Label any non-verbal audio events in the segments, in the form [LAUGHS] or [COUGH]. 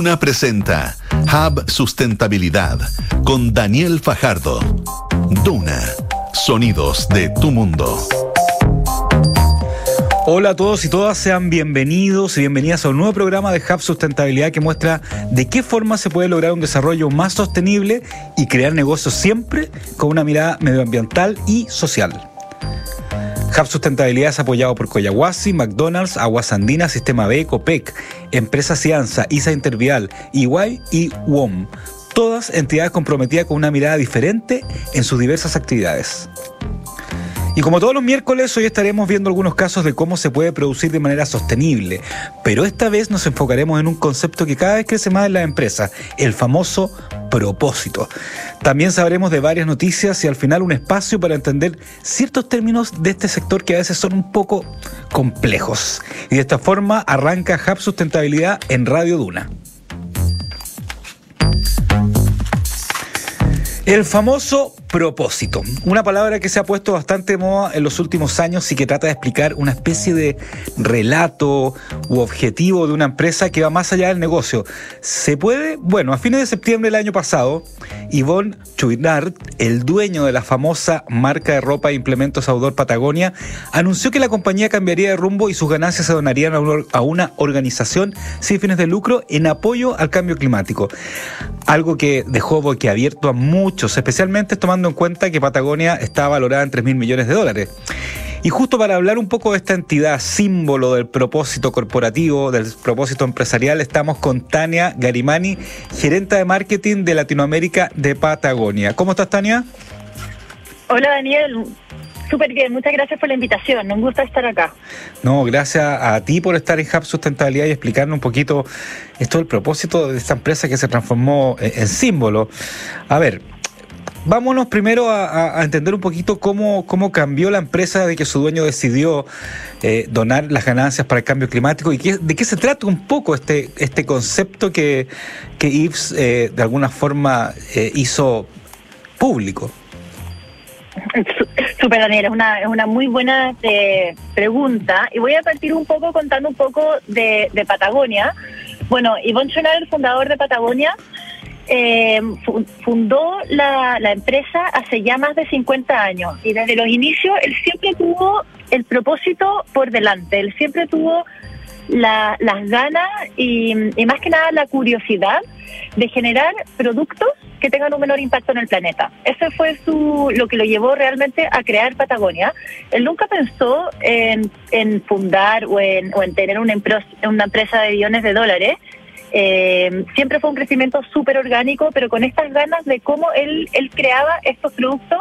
Duna presenta Hub Sustentabilidad con Daniel Fajardo. Duna, sonidos de tu mundo. Hola a todos y todas, sean bienvenidos y bienvenidas a un nuevo programa de Hub Sustentabilidad que muestra de qué forma se puede lograr un desarrollo más sostenible y crear negocios siempre con una mirada medioambiental y social. Hub Sustentabilidad es apoyado por Coyahuasi, McDonald's, Aguas Andinas, Sistema B, Copec, Empresa Cianza, ISA Intervial, EY y WOM. Todas entidades comprometidas con una mirada diferente en sus diversas actividades. Y como todos los miércoles, hoy estaremos viendo algunos casos de cómo se puede producir de manera sostenible, pero esta vez nos enfocaremos en un concepto que cada vez crece más en la empresa, el famoso propósito. También sabremos de varias noticias y al final un espacio para entender ciertos términos de este sector que a veces son un poco complejos. Y de esta forma arranca Hub Sustentabilidad en Radio Duna. El famoso propósito, una palabra que se ha puesto bastante moda en los últimos años y que trata de explicar una especie de relato u objetivo de una empresa que va más allá del negocio. ¿Se puede? Bueno, a fines de septiembre del año pasado, Yvonne Chouinard, el dueño de la famosa marca de ropa e implementos Audor Patagonia, anunció que la compañía cambiaría de rumbo y sus ganancias se donarían a una organización sin fines de lucro en apoyo al cambio climático. Algo que dejó boquiabierto a muchos especialmente tomando en cuenta que Patagonia está valorada en 3 mil millones de dólares. Y justo para hablar un poco de esta entidad, símbolo del propósito corporativo, del propósito empresarial, estamos con Tania Garimani, gerente de marketing de Latinoamérica de Patagonia. ¿Cómo estás, Tania? Hola, Daniel. Súper bien, muchas gracias por la invitación, un gusto estar acá. No, gracias a ti por estar en Hub Sustentabilidad y explicarnos un poquito esto del propósito de esta empresa que se transformó en símbolo. A ver, Vámonos primero a, entender un poquito cómo, cómo cambió la empresa de que su dueño decidió eh, donar las ganancias para el cambio climático y de qué se trata un poco este, este concepto que, que Yves eh, de alguna forma eh, hizo público. Super Daniel, es una, es una muy buena pregunta y voy a partir un poco contando un poco de, de Patagonia. Bueno, Ivonne Schoener, el fundador de Patagonia, eh, fundó la, empresa hace ya más de 50 años y desde los inicios él siempre tuvo el propósito por delante, él siempre tuvo las ganas y, más que nada la curiosidad de generar productos que tengan un menor impacto en el planeta. Ese fue su, lo que lo llevó realmente a crear Patagonia. Él nunca pensó en, fundar o en, o en tener una, una empresa de billones de dólares, eh, siempre fue un crecimiento súper orgánico, pero con estas ganas de cómo él, él creaba estos productos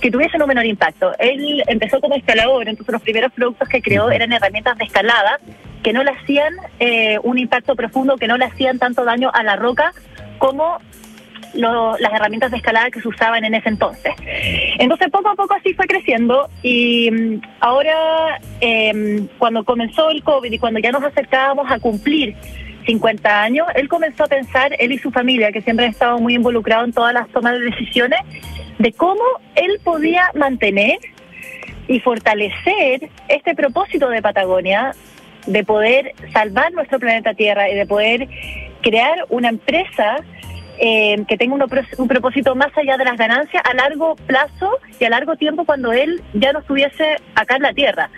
que tuviesen un menor impacto. Él empezó como escalador, entonces los primeros productos que creó eran herramientas de escalada que no le hacían eh, un impacto profundo, que no le hacían tanto daño a la roca como las herramientas de escalada que se usaban en ese entonces. Entonces poco a poco así fue creciendo y mm, ahora eh, cuando comenzó el COVID y cuando ya nos acercábamos a cumplir 50 años, él comenzó a pensar, él y su familia, que siempre han estado muy involucrados en todas las tomas de decisiones, de cómo él podía mantener y fortalecer este propósito de Patagonia de poder salvar nuestro planeta Tierra y de poder crear una empresa eh, que tenga un, propósito más allá de las ganancias a largo plazo y a largo tiempo cuando él ya no estuviese acá en la Tierra.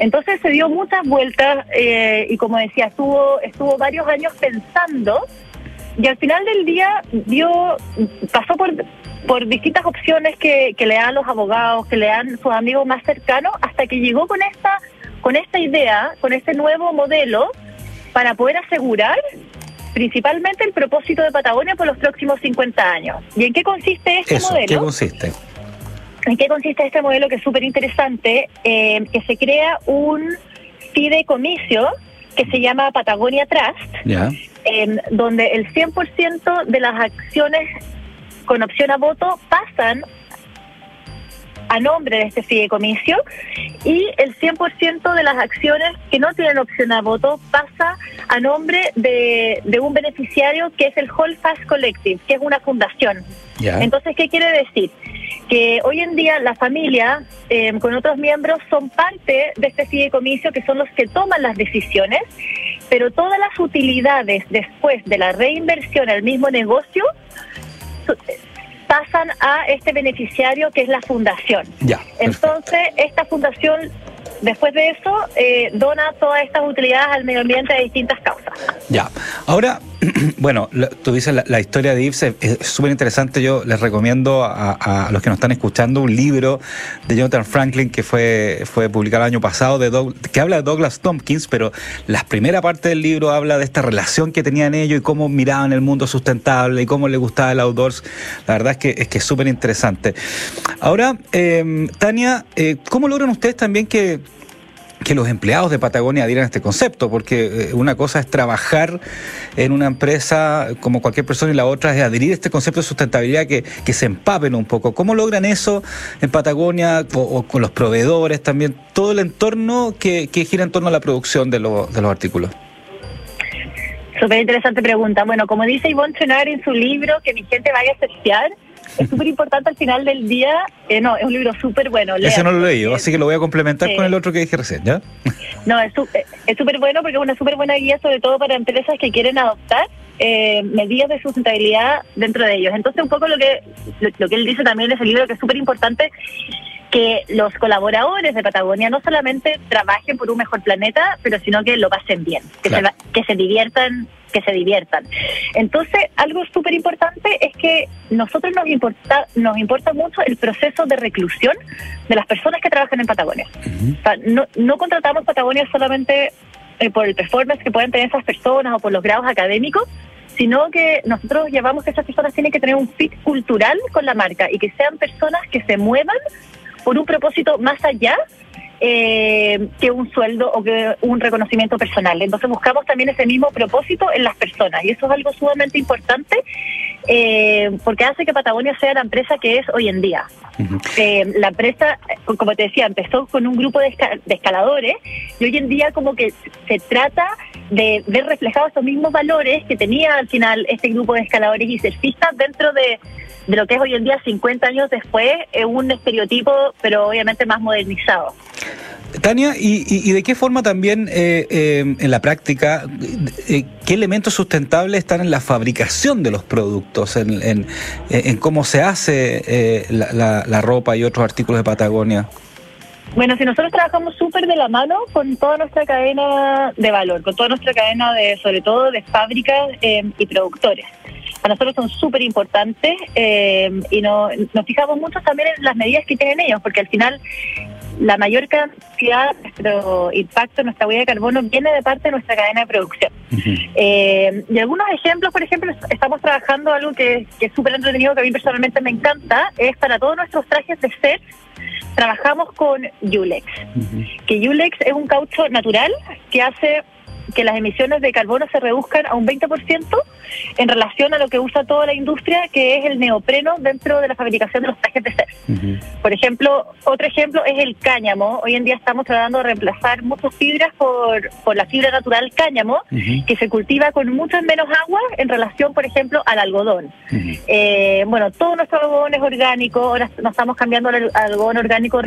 Entonces se dio muchas vueltas eh, y como decía, estuvo, estuvo varios años pensando y al final del día dio, pasó por, por distintas opciones que, que le dan los abogados, que le dan sus amigos más cercanos, hasta que llegó con esta, con esta idea, con este nuevo modelo, para poder asegurar principalmente el propósito de Patagonia por los próximos 50 años. ¿Y en qué consiste este modelo? ¿Qué consiste? ¿En qué consiste este modelo que es súper interesante? Eh, que se crea un fideicomiso que se llama Patagonia Trust, donde el 100% de las acciones con opción a voto pasan a nombre de este fideicomiso y el 100% de las acciones que no tienen opción a voto pasa a nombre de, un beneficiario que es el Fast Collective, que es una fundación. Entonces, ¿qué quiere decir? Que hoy en día la familia eh, con otros miembros son parte de este fideicomiso que son los que toman las decisiones pero todas las utilidades después de la reinversión al mismo negocio a este beneficiario que es la fundación. Ya, Entonces, esta fundación después de eso, eh, dona todas estas utilidades al medio ambiente de distintas causas. Ya, ahora, [CLEARS THROAT] bueno, tú dices la, historia de Ives es súper interesante. Yo les recomiendo a, los que nos están escuchando un libro de Jonathan Franklin que fue, fue publicado el año pasado, de que habla de Douglas Tompkins, pero la primera parte del libro habla de esta relación que tenían ellos y cómo miraban el mundo sustentable y cómo les gustaba el outdoors. La verdad es que es que súper interesante. Ahora, eh, Tania, eh, ¿cómo logran ustedes también que que los empleados de Patagonia adhieran a este concepto, porque eh, una cosa es trabajar en una empresa como cualquier persona y la otra es adherir a este concepto de sustentabilidad que, que se empapen un poco. ¿Cómo logran eso en Patagonia o, con los proveedores también, todo el entorno que, que gira en torno a la producción de, de los artículos? Súper interesante pregunta. Bueno, como dice Ivonne Chenar en su libro, que mi gente vaya a testear, es súper importante al final del día. Eh, no, es un libro súper bueno. Ese no lo he leído, así que lo voy a complementar con el otro que dije recién, ¿ya? No, es súper bueno porque es una súper buena guía, sobre todo para empresas que quieren adoptar eh, medidas de sustentabilidad dentro de ellos. Entonces, un poco lo que, lo, que él dice también en ese libro, que es súper importante, que los colaboradores de Patagonia no solamente trabajen por un mejor planeta, pero sino que lo pasen bien, que, se, que se diviertan que se diviertan. Entonces, algo súper importante es que nosotros nos importa, nos importa mucho el proceso de reclusión de las personas que trabajan en Patagonia. no, no contratamos Patagonia solamente eh, por el performance que pueden tener esas personas o por los grados académicos, sino que nosotros llevamos que esas personas tienen que tener un fit cultural con la marca y que sean personas que se muevan por un propósito más allá eh, que un sueldo o que un reconocimiento personal. Entonces buscamos también ese mismo propósito en las personas y eso es algo sumamente importante eh, porque hace que Patagonia sea la empresa que es hoy en día. Eh, la empresa, como te decía, empezó con un grupo de, escaladores y hoy en día como que se trata de ver reflejados esos mismos valores que tenía al final este grupo de escaladores y surfistas dentro de, de lo que es hoy en día, 50 años después, un estereotipo, pero obviamente más modernizado. Tania, ¿y, de qué forma también eh, eh, en la práctica, eh, qué elementos sustentables están en la fabricación de los productos, en, cómo se hace la, ropa y otros artículos de Patagonia? Bueno, si nosotros trabajamos súper de la mano con toda nuestra cadena de valor, con toda nuestra cadena de, sobre todo, de fábricas y productores para nosotros son súper importantes y no, nos fijamos mucho también en las medidas que tienen ellos, porque al final la mayor cantidad de nuestro impacto, nuestra huella de carbono, viene de parte de nuestra cadena de producción. Eh, y algunos ejemplos, por ejemplo, estamos trabajando algo que, es súper entretenido, que a mí personalmente me encanta, es para todos nuestros trajes de set, trabajamos con Yulex, que Yulex es un caucho natural que hace que las emisiones de carbono se reduzcan a un 20% en relación a lo que usa toda la industria, que es el neopreno dentro de la fabricación de los trajes de ser. Por ejemplo, otro ejemplo es el cáñamo. Hoy en día estamos tratando de reemplazar muchas fibras por, por la fibra natural cáñamo, que se cultiva con mucho menos agua en relación, por ejemplo, al algodón. Eh, bueno, todo nuestro algodón es orgánico, ahora nos estamos cambiando al algodón orgánico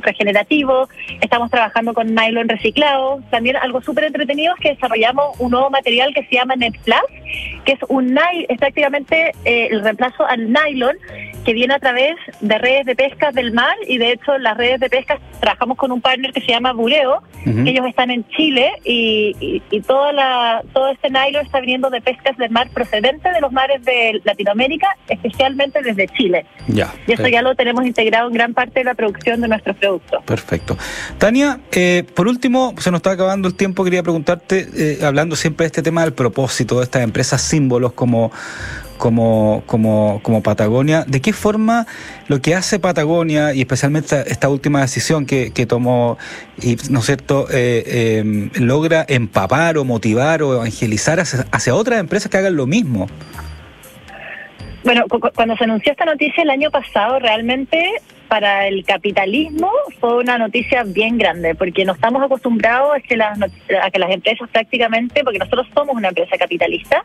regenerativo, estamos trabajando con nylon reciclado. También algo súper entretenido es que desarrollamos un nuevo material que se llama NetPlus, que es un es prácticamente eh, el reemplazo al nylon que viene a través de redes de pesca del mar y de hecho las redes de pesca trabajamos con un partner que se llama Bureo, que ellos están en Chile y, toda la, todo este nylon está viniendo de pescas del mar procedente de los mares de Latinoamérica, especialmente desde Chile. Ya, y eso ya lo tenemos integrado en gran parte de la producción de nuestros productos. Perfecto. Tania, eh, por último, se nos está acabando el tiempo, quería preguntarte, eh, hablando siempre de este tema del propósito de estas empresas símbolos como como, como, como Patagonia, ¿de qué forma lo que hace Patagonia y especialmente esta, última decisión que, que tomó, ¿no es cierto?, eh, em, logra empapar o motivar o evangelizar hacia, hacia otras empresas que hagan lo mismo? Bueno, cuando se anunció esta noticia el año pasado, realmente para el capitalismo fue una noticia bien grande, porque no estamos acostumbrados a que, las, a que las empresas prácticamente, porque nosotros somos una empresa capitalista,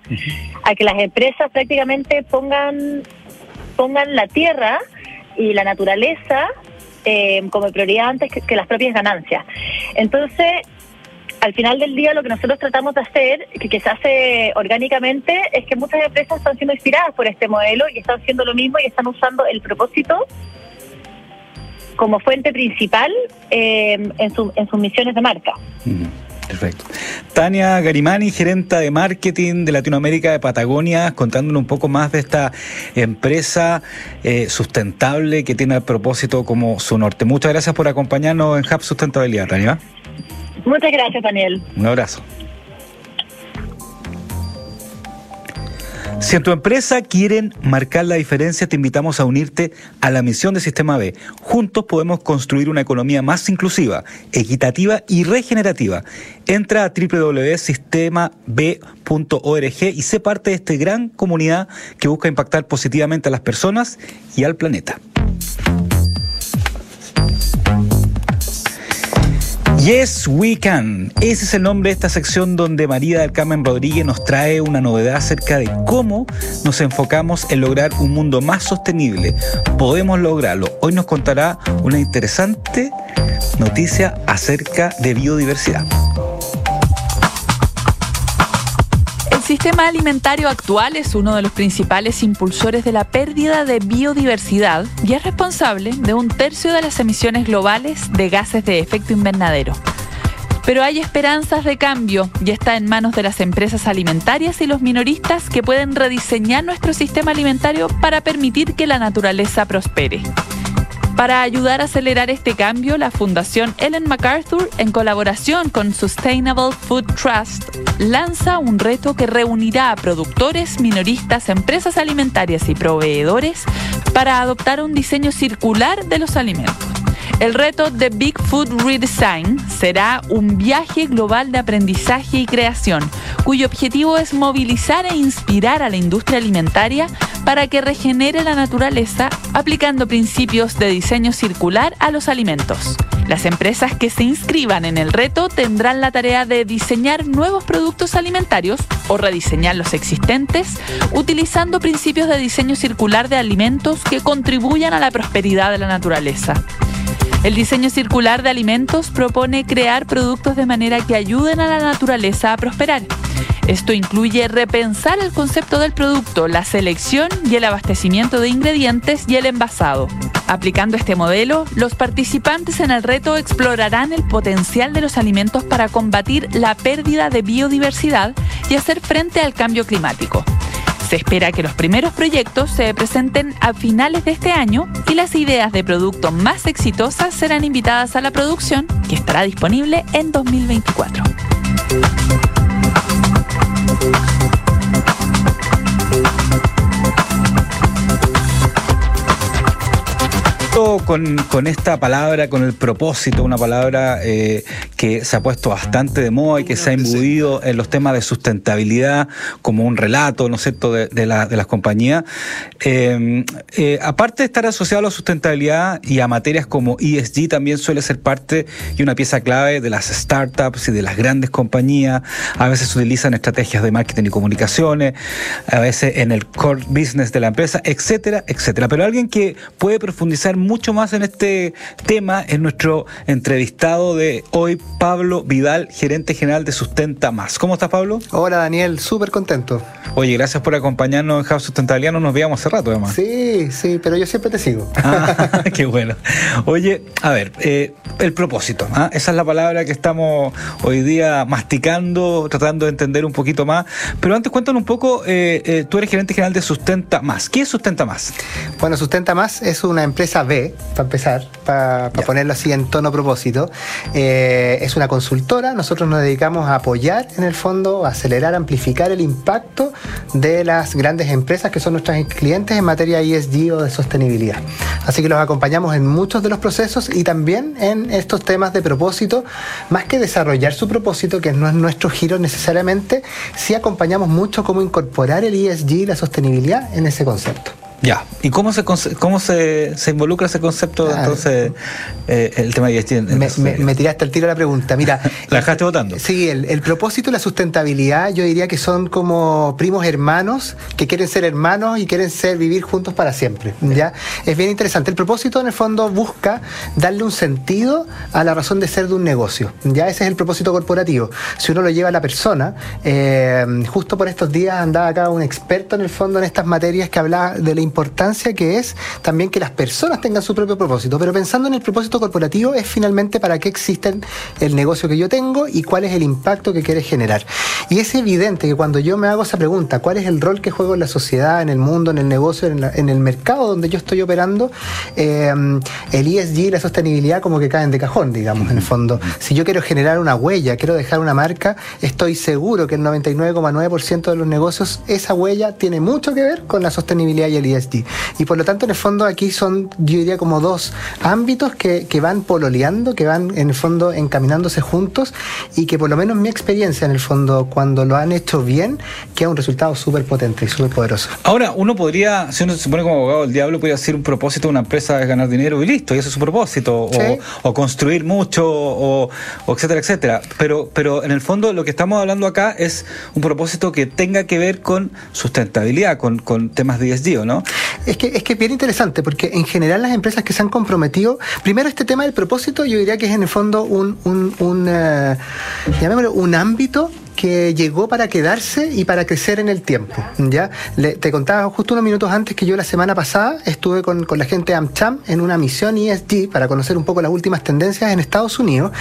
a que las empresas prácticamente pongan, pongan la tierra y la naturaleza eh, como prioridad antes que, las propias ganancias. Entonces, al final del día lo que nosotros tratamos de hacer, que, que, se hace orgánicamente, es que muchas empresas están siendo inspiradas por este modelo y están haciendo lo mismo y están usando el propósito como fuente principal eh, en, su, en sus misiones de marca. Perfecto. Tania Garimani, gerenta de marketing de Latinoamérica de Patagonia, contándonos un poco más de esta empresa eh, sustentable que tiene el propósito como su norte. Muchas gracias por acompañarnos en Hub Sustentabilidad, Tania. Muchas gracias, Daniel. Un abrazo. Si en tu empresa quieren marcar la diferencia, te invitamos a unirte a la misión de Sistema B. Juntos podemos construir una economía más inclusiva, equitativa y regenerativa. Entra a www.sistemab.org y sé parte de esta gran comunidad que busca impactar positivamente a las personas y al planeta. Yes, we can. Ese es el nombre de esta sección donde María del Carmen Rodríguez nos trae una novedad acerca de cómo nos enfocamos en lograr un mundo más sostenible. Podemos lograrlo. Hoy nos contará una interesante noticia acerca de biodiversidad. Sistema alimentario actual es uno de los principales impulsores de la pérdida de biodiversidad y es responsable de un tercio de las emisiones globales de gases de efecto invernadero. Pero hay esperanzas de cambio y está en manos de las empresas alimentarias y los minoristas que pueden rediseñar nuestro sistema alimentario para permitir que la naturaleza prospere. Para ayudar a acelerar este cambio, la Fundación Ellen MacArthur, en colaboración con Sustainable Food Trust, lanza un reto que reunirá a productores, minoristas, empresas alimentarias y proveedores para adoptar un diseño circular de los alimentos. El reto de Big Food Redesign será un viaje global de aprendizaje y creación, cuyo objetivo es movilizar e inspirar a la industria alimentaria para que regenere la naturaleza aplicando principios de diseño circular a los alimentos. Las empresas que se inscriban en el reto tendrán la tarea de diseñar nuevos productos alimentarios o rediseñar los existentes utilizando principios de diseño circular de alimentos que contribuyan a la prosperidad de la naturaleza. El diseño circular de alimentos propone crear productos de manera que ayuden a la naturaleza a prosperar. Esto incluye repensar el concepto del producto, la selección y el abastecimiento de ingredientes y el envasado. Aplicando este modelo, los participantes en el reto explorarán el potencial de los alimentos para combatir la pérdida de biodiversidad y hacer frente al cambio climático. Se espera que los primeros proyectos se presenten a finales de este año y las ideas de producto más exitosas serán invitadas a la producción que estará disponible en 2024. Con, con, esta palabra, con el propósito, una palabra eh, que se ha puesto bastante de moda y que se ha imbuido en los temas de sustentabilidad como un relato, ¿no es cierto?, de, de, la, de las compañías. Eh, eh, aparte de estar asociado a la sustentabilidad y a materias como ESG, también suele ser parte y una pieza clave de las startups y de las grandes compañías. A veces se utilizan estrategias de marketing y comunicaciones, a veces en el core business de la empresa, etcétera, etcétera. Pero alguien que puede profundizar mucho más en este tema es nuestro entrevistado de hoy, Pablo Vidal, gerente general de Sustenta Más. ¿Cómo estás, Pablo? Hola, Daniel, súper contento. Oye, gracias por acompañarnos en House Sustentabilidad. No nos veíamos hace rato, además. Sí, sí, pero yo siempre te sigo. Ah, [LAUGHS] qué bueno. Oye, a ver, eh, el propósito. ¿ah? Esa es la palabra que estamos hoy día masticando, tratando de entender un poquito más. Pero antes, cuéntanos un poco, eh, eh, tú eres gerente general de Sustenta Más. ¿Qué es Sustenta Más? Bueno, Sustenta Más es una empresa B, para empezar, para, para ponerlo así en tono propósito. Eh, es una consultora, nosotros nos dedicamos a apoyar en el fondo, a acelerar, amplificar el impacto de las grandes empresas que son nuestras clientes en materia ESG o de sostenibilidad. Así que los acompañamos en muchos de los procesos y también en estos temas de propósito, más que desarrollar su propósito, que no es nuestro giro necesariamente, sí acompañamos mucho cómo incorporar el ESG y la sostenibilidad en ese concepto. Ya, ¿y cómo se cómo se, se involucra ese concepto entonces eh, el tema de ESG? me, me, tiraste al tiro la pregunta. Mira, [LAUGHS] la dejaste votando. Sí, el, el, propósito y la sustentabilidad, yo diría que son como primos hermanos que quieren ser hermanos y quieren ser vivir juntos para siempre. ¿ya? Es bien interesante. El propósito en el fondo busca darle un sentido a la razón de ser de un negocio. Ya ese es el propósito corporativo. Si uno lo lleva a la persona, eh, justo por estos días andaba acá un experto en el fondo en estas materias que hablaba de la importancia que es también que las personas tengan su propio propósito. Pero pensando en el propósito corporativo es finalmente para qué existe el negocio que yo tengo y cuál es el impacto que quiere generar. Y es evidente que cuando yo me hago esa pregunta, ¿cuál es el rol que juego en la sociedad, en el mundo, en el negocio, en, el mercado donde yo estoy operando? Eh, el ESG y la sostenibilidad como que caen de cajón, digamos, en el fondo. Si yo quiero generar una huella, quiero dejar una marca, estoy seguro que el 99,9% de los negocios, esa huella tiene mucho que ver con la sostenibilidad y el ESG. Y por lo tanto, en el fondo, aquí son, yo diría, como dos ámbitos que, que van pololeando, que van en el fondo encaminándose juntos y que por lo menos mi experiencia, en el fondo, cuando lo han hecho bien, queda un resultado súper potente y súper poderoso. Ahora, uno podría, si uno se pone como abogado del diablo, podría decir un propósito de una empresa es ganar dinero y listo, y eso es su propósito, o, construir mucho, o, etcétera, etcétera. Pero, pero en el fondo lo que estamos hablando acá es un propósito que tenga que ver con sustentabilidad, con, con temas de ESG, ¿no? Es que, es que bien interesante, porque en general las empresas que se han comprometido, primero este tema del propósito, yo diría que es en el fondo un, un, un, uh, un ámbito que llegó para quedarse y para crecer en el tiempo. ¿ya? te contaba justo unos minutos antes que yo la semana pasada estuve con, con la gente de AmCham en una misión ESG para conocer un poco las últimas tendencias en Estados Unidos.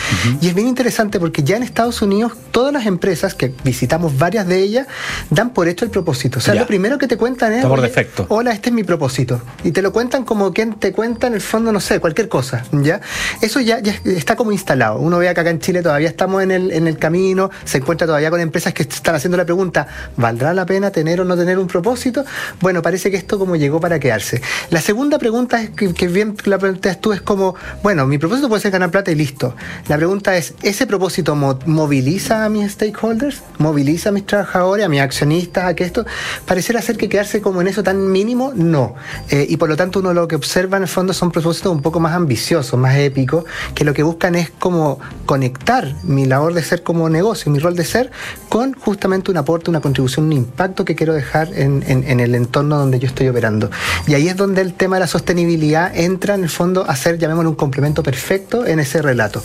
Y es bien interesante porque ya en Estados Unidos todas las empresas, que visitamos varias de ellas, dan por hecho el propósito. O sea, lo primero que te cuentan es, por defecto. hola, este es mi propósito. Y te lo cuentan como quien te cuenta en el fondo, no sé, cualquier cosa. ¿ya? Eso ya, ya está como instalado. Uno ve que acá en Chile todavía estamos en el, en el camino, se encuentra todavía con empresas que están haciendo la pregunta, ¿valdrá la pena tener o no tener un propósito? Bueno, parece que esto como llegó para quedarse. La segunda pregunta es que, bien la preguntas tú es como, bueno, mi propósito puede ser ganar plata y listo. La pregunta es, ¿ese propósito moviliza a mis stakeholders? ¿Moviliza a mis trabajadores, a mis accionistas, a que esto pareciera ser que quedarse como en eso tan mínimo? No. Eh, y por lo tanto uno lo que observa en el fondo son propósitos un poco más ambiciosos, más épicos, que lo que buscan es como conectar mi labor de ser como negocio, mi rol de ser, con justamente un aporte, una contribución, un impacto que quiero dejar en, el entorno donde yo estoy operando. Y ahí es donde el tema de la sostenibilidad entra en el fondo a ser, llamémoslo, un complemento perfecto en ese relato.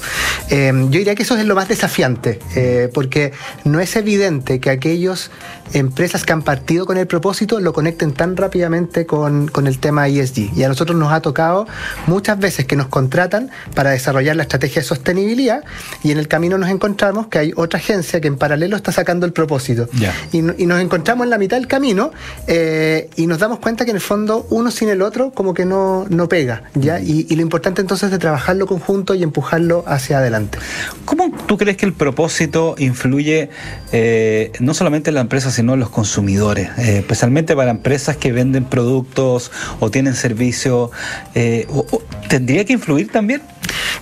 Eh, yo diría que eso es lo más desafiante, eh, porque no es evidente que aquellas empresas que han partido con el propósito lo conecten tan rápidamente con, el tema ESG. Y a nosotros nos ha tocado muchas veces que nos contratan para desarrollar la estrategia de sostenibilidad y en el camino nos encontramos que hay otra agencia que en paralelo está sacando el propósito. Y, nos encontramos en la mitad del camino eh, y nos damos cuenta que en el fondo uno sin el otro como que no, no pega. ¿ya? Y, lo importante entonces es trabajarlo conjunto y empujarlo hacia adelante. ¿Cómo tú crees que el propósito influye eh, no solamente en la empresa, sino en los consumidores? Eh, especialmente para empresas que venden productos o tienen servicios. ¿Tendría que influir también?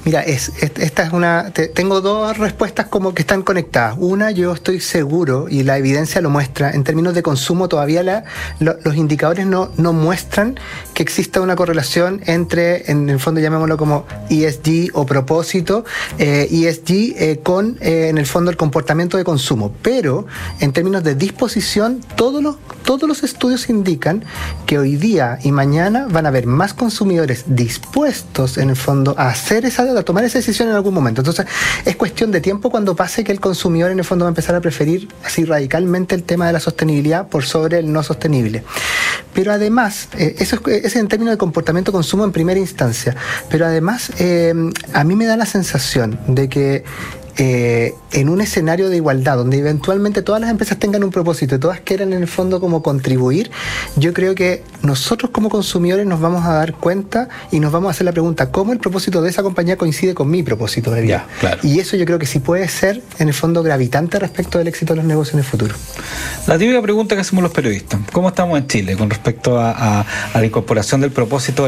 Mira, es, esta es una. tengo dos respuestas como que están conectadas. Una, yo estoy seguro, y la evidencia lo muestra, en términos de consumo todavía la, los indicadores no, no muestran que exista una correlación entre, en el fondo llamémoslo como ESG o propósito, eh, ESG eh, con, eh, en el fondo, el comportamiento de consumo. Pero, en términos de disposición, todos los, todos los estudios indican que hoy día y mañana van a haber más consumidores dispuestos, en el fondo, a hacer esa a tomar esa decisión en algún momento. Entonces, es cuestión de tiempo cuando pase que el consumidor en el fondo va a empezar a preferir así radicalmente el tema de la sostenibilidad por sobre el no sostenible. Pero además, eh, eso es, en términos de comportamiento consumo en primera instancia, pero además eh, a mí me da la sensación de que eh, en un escenario de igualdad, donde eventualmente todas las empresas tengan un propósito y todas quieran en el fondo como contribuir, yo creo que nosotros como consumidores nos vamos a dar cuenta y nos vamos a hacer la pregunta, ¿cómo el propósito de esa compañía coincide con mi propósito de vida? Y eso yo creo que sí puede ser en el fondo gravitante respecto del éxito de los negocios en el futuro. La típica pregunta que hacemos los periodistas, ¿cómo estamos en Chile con respecto a, la incorporación del propósito?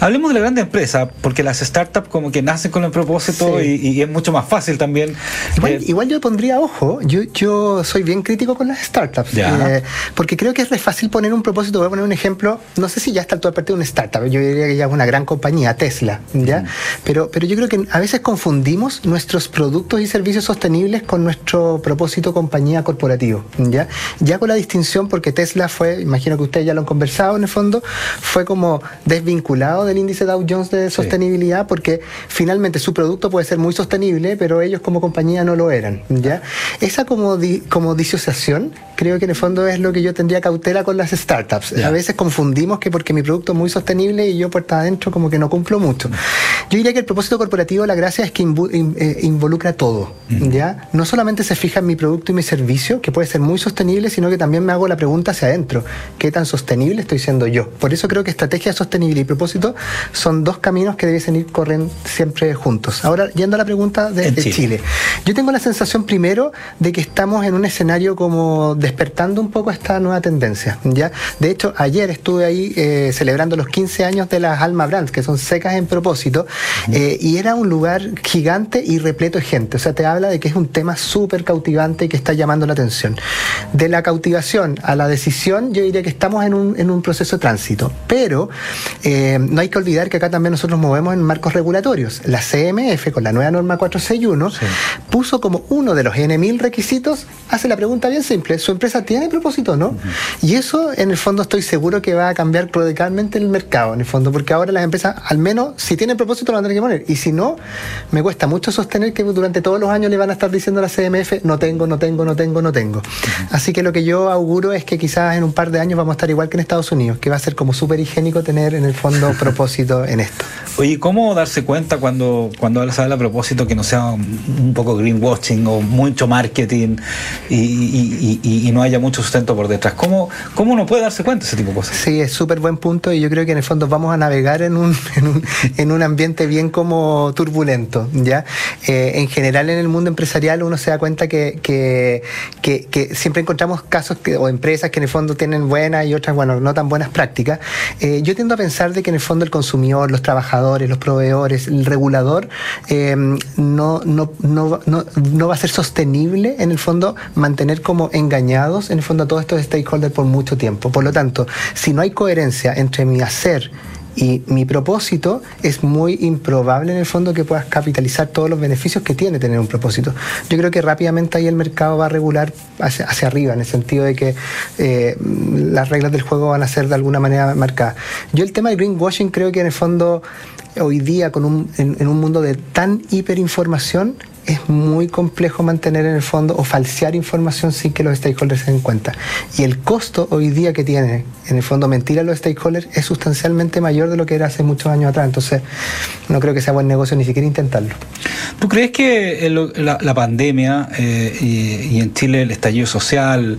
hablemos de la grande empresa, porque las startups como que nacen con el propósito y, y es mucho más fácil fácil también. Igual, eh, igual yo pondría ojo, yo, yo soy bien crítico con las startups, eh, porque creo que es re fácil poner un propósito. Voy a poner un ejemplo, no sé si ya está a partir de una startup, yo diría que ya es una gran compañía, Tesla, ¿ya? Pero, pero yo creo que a veces confundimos nuestros productos y servicios sostenibles con nuestro propósito compañía corporativo, ¿ya? Ya con la distinción, porque Tesla fue, imagino que ustedes ya lo han conversado en el fondo, fue como desvinculado del índice Dow Jones de sostenibilidad, porque finalmente su producto puede ser muy sostenible, pero ellos como compañía no lo eran, ¿ya? Esa como, di- como disociación, creo que en el fondo es lo que yo tendría cautela con las startups. A veces confundimos que porque mi producto es muy sostenible y yo por estar adentro como que no cumplo mucho. Yo diría que el propósito corporativo, la gracia es que eh, involucra todo, ¿ya? No solamente se fija en mi producto y mi servicio, que puede ser muy sostenible, sino que también me hago la pregunta hacia adentro, ¿qué tan sostenible estoy siendo yo? Por eso creo que estrategia sostenible y propósito son dos caminos que debiesen ir corriendo siempre juntos. Ahora, yendo a la pregunta de Chile. Chile. Yo tengo la sensación primero de que estamos en un escenario como despertando un poco esta nueva tendencia. ¿ya? De hecho, ayer estuve ahí eh, celebrando los 15 años de las Alma Brands, que son secas en propósito, eh, y era un lugar gigante y repleto de gente. O sea, te habla de que es un tema súper cautivante y que está llamando la atención. De la cautivación a la decisión, yo diría que estamos en un, en un proceso de tránsito. Pero eh, no hay que olvidar que acá también nosotros movemos en marcos regulatorios. La CMF, con la nueva norma 461, puso como uno de los N1000 requisitos, hace la pregunta bien simple, ¿su empresa tiene propósito o no? Y eso, en el fondo, estoy seguro que va a cambiar radicalmente el mercado, en el fondo, porque ahora las empresas, al menos, si tienen propósito, lo van a tener que poner. Y si no, me cuesta mucho sostener que durante todos los años le van a estar diciendo a la CMF, no tengo, no tengo, no tengo, no tengo. Así que lo que yo auguro es que quizás en un par de años vamos a estar igual que en Estados Unidos, que va a ser como súper higiénico tener en el fondo [LAUGHS] propósito en esto. Oye, ¿cómo darse cuenta cuando, cuando se habla a propósito que no sea un poco greenwashing o mucho marketing y, y- no haya mucho sustento por detrás? ¿Cómo, ¿Cómo uno puede darse cuenta de ese tipo de cosas? Sí, es súper buen punto y yo creo que en el fondo vamos a navegar en un, [LAUGHS] en un, en un ambiente bien como turbulento, ¿ya? Eh, en general en el mundo empresarial uno se da cuenta que- que siempre encontramos casos que- o empresas que en el fondo tienen buenas y otras, bueno, no tan buenas prácticas. Eh, yo tiendo a pensar de que en el fondo el consumidor, los trabajadores, los proveedores, el regulador, eh, no, no, no, no, no va a ser sostenible en el fondo mantener como engañados en el fondo a todos estos stakeholders por mucho tiempo. Por lo tanto, si no hay coherencia entre mi hacer y mi propósito, es muy improbable en el fondo que puedas capitalizar todos los beneficios que tiene tener un propósito. Yo creo que rápidamente ahí el mercado va a regular hacia, hacia arriba, en el sentido de que eh, las reglas del juego van a ser de alguna manera marcadas. Yo el tema del greenwashing creo que en el fondo hoy día con un, en, en un mundo de tan hiperinformación es muy complejo mantener en el fondo o falsear información sin que los stakeholders se den cuenta. Y el costo hoy día que tiene, en el fondo, mentir a los stakeholders es sustancialmente mayor de lo que era hace muchos años atrás. Entonces, no creo que sea buen negocio ni siquiera intentarlo. ¿Tú crees que el- la, la pandemia eh, y, y en Chile el estallido social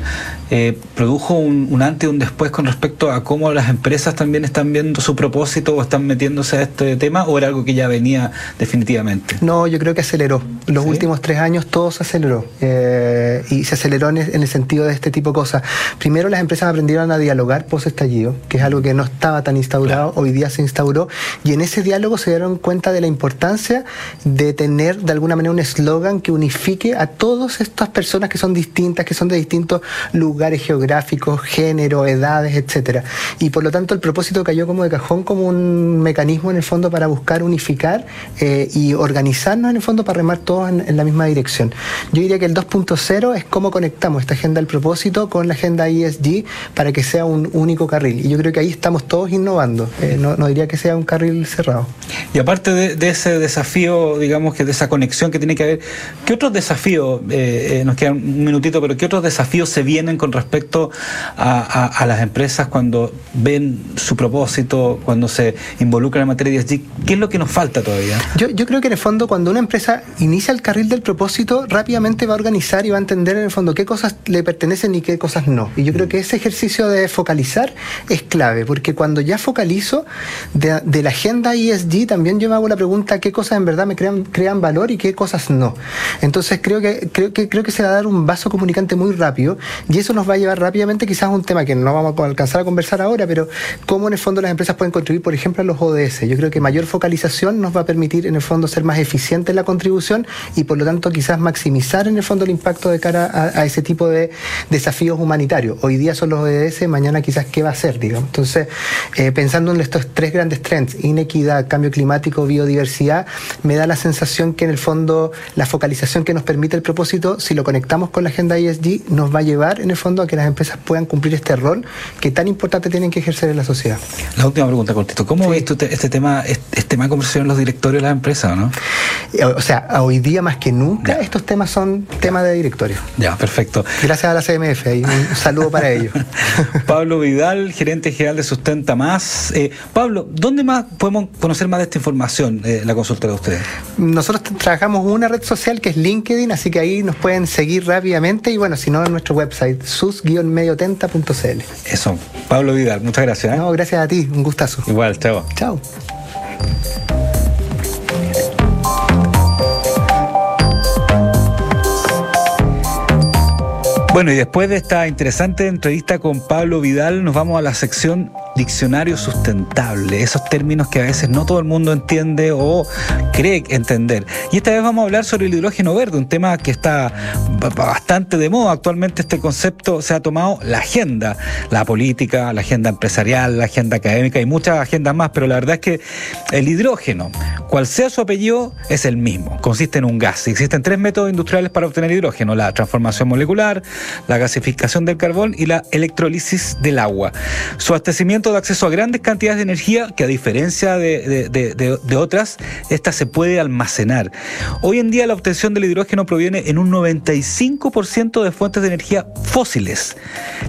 eh, produjo un, un antes y un después con respecto a cómo las empresas también están viendo su propósito o están metiéndose a este tema o era algo que ya venía definitivamente? No, yo creo que aceleró. Los ¿Sí? últimos tres años todo se aceleró. Eh, y se aceleró en el, en el sentido de este tipo de cosas. Primero las empresas aprendieron a dialogar post estallido, que es algo que no estaba tan instaurado, hoy día se instauró. Y en ese diálogo se dieron cuenta de la importancia de tener de alguna manera un eslogan que unifique a todas estas personas que son distintas, que son de distintos lugares geográficos, género, edades, etcétera. Y por lo tanto el propósito cayó como de cajón como un mecanismo en el fondo para buscar unificar eh, y organizarnos en el fondo para remar todos en, en la misma dirección. Yo diría que el 2.0 es cómo conectamos esta agenda del propósito con la agenda ESG para que sea un único carril. Y yo creo que ahí estamos todos innovando. Eh, no, no diría que sea un carril cerrado. Y aparte de, de ese desafío, digamos que de esa conexión que tiene que haber, ¿qué otros desafíos, eh, eh, nos queda un minutito, pero qué otros desafíos se vienen con respecto a, a- a las empresas cuando ven su propósito, cuando se involucran en materia de ESG? ¿Qué es lo que nos falta todavía? Yo, yo creo que en el fondo cuando una empresa inicia el carril del propósito, rápidamente va a organizar y va a entender en el fondo qué cosas le pertenecen y qué cosas no. Y yo creo que ese ejercicio de focalizar es clave, porque cuando ya focalizo de, de la agenda ESG, también yo me hago la pregunta qué cosas en verdad me crean, crean valor y qué cosas no. Entonces creo que, creo que creo que se va a dar un vaso comunicante muy rápido y eso nos va a llevar rápidamente quizás a un tema que no vamos a alcanzar a conversar ahora, pero cómo en el fondo las empresas pueden contribuir, por ejemplo, a los ODS. Yo creo que mayor focalización nos va a permitir en el fondo ser más eficientes en la contribución y por lo tanto quizás maximizar en el fondo el impacto de cara a, ese tipo de desafíos humanitarios. Hoy día son los ODS, mañana quizás qué va a ser, digamos. Entonces, eh, pensando en estos tres grandes trends, inequidad, cambio climático, biodiversidad, me da la sensación que en el fondo la focalización que nos permite el propósito, si lo conectamos con la agenda ESG, nos va a llevar en el fondo a que las empresas puedan cumplir este rol que tan importante tienen que ejercer en la sociedad. La última pregunta, Cortito. ¿Cómo ves tú este tema, este tema de conversación en los directorios de las empresas, no? Eh, o sea, hoy día más que nunca estos temas son temas de directorio. Ya, perfecto. Gracias a la CMF, un [LAUGHS] saludo para ellos. [LAUGHS] Pablo Vidal, gerente general de Sustenta Más. Eh, Pablo, ¿dónde más podemos conocer más de esta información, eh, la consulta de ustedes? Nosotros trabajamos una red social que es LinkedIn, así que ahí nos pueden seguir rápidamente y bueno, si no, en nuestro website, sus-mediotenta.cl. Eso. Pablo Vidal, muchas gracias. No, gracias a ti, un gustazo. Igual, chao. Chao. Bueno, y después de esta interesante entrevista con Pablo Vidal, nos vamos a la sección diccionario sustentable, esos términos que a veces no todo el mundo entiende o cree entender. Y esta vez vamos a hablar sobre el hidrógeno verde, un tema que está bastante de moda. Actualmente este concepto se ha tomado la agenda, la política, la agenda empresarial, la agenda académica y muchas agendas más, pero la verdad es que el hidrógeno, cual sea su apellido, es el mismo. Consiste en un gas. Existen tres métodos industriales para obtener hidrógeno, la transformación molecular, la gasificación del carbón y la electrolisis del agua. Su abastecimiento de acceso a grandes cantidades de energía que a diferencia de, otras, esta se puede almacenar. Hoy en día la obtención del hidrógeno proviene en un 95% de fuentes de energía fósiles.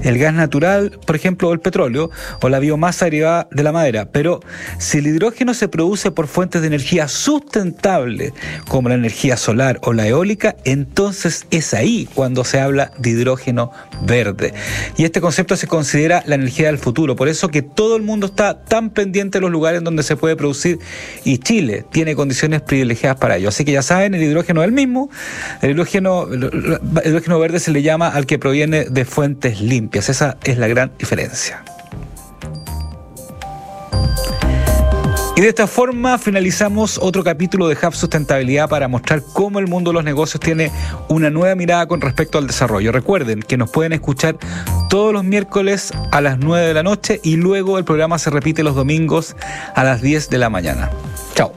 El gas natural, por ejemplo, o el petróleo, o la biomasa derivada de la madera. Pero si el hidrógeno se produce por fuentes de energía sustentable, como la energía solar o la eólica, entonces es ahí cuando se habla de hidrógeno verde. Y este concepto se considera la energía del futuro. Por eso que todo el mundo está tan pendiente de los lugares donde se puede producir y Chile tiene condiciones privilegiadas para ello. Así que ya saben, el hidrógeno es el mismo. El hidrógeno, el hidrógeno verde se le llama al que proviene de fuentes limpias. Esa es la gran diferencia. Y de esta forma finalizamos otro capítulo de Hub Sustentabilidad para mostrar cómo el mundo de los negocios tiene una nueva mirada con respecto al desarrollo. Recuerden que nos pueden escuchar todos los miércoles a las 9 de la noche y luego el programa se repite los domingos a las 10 de la mañana. Chao.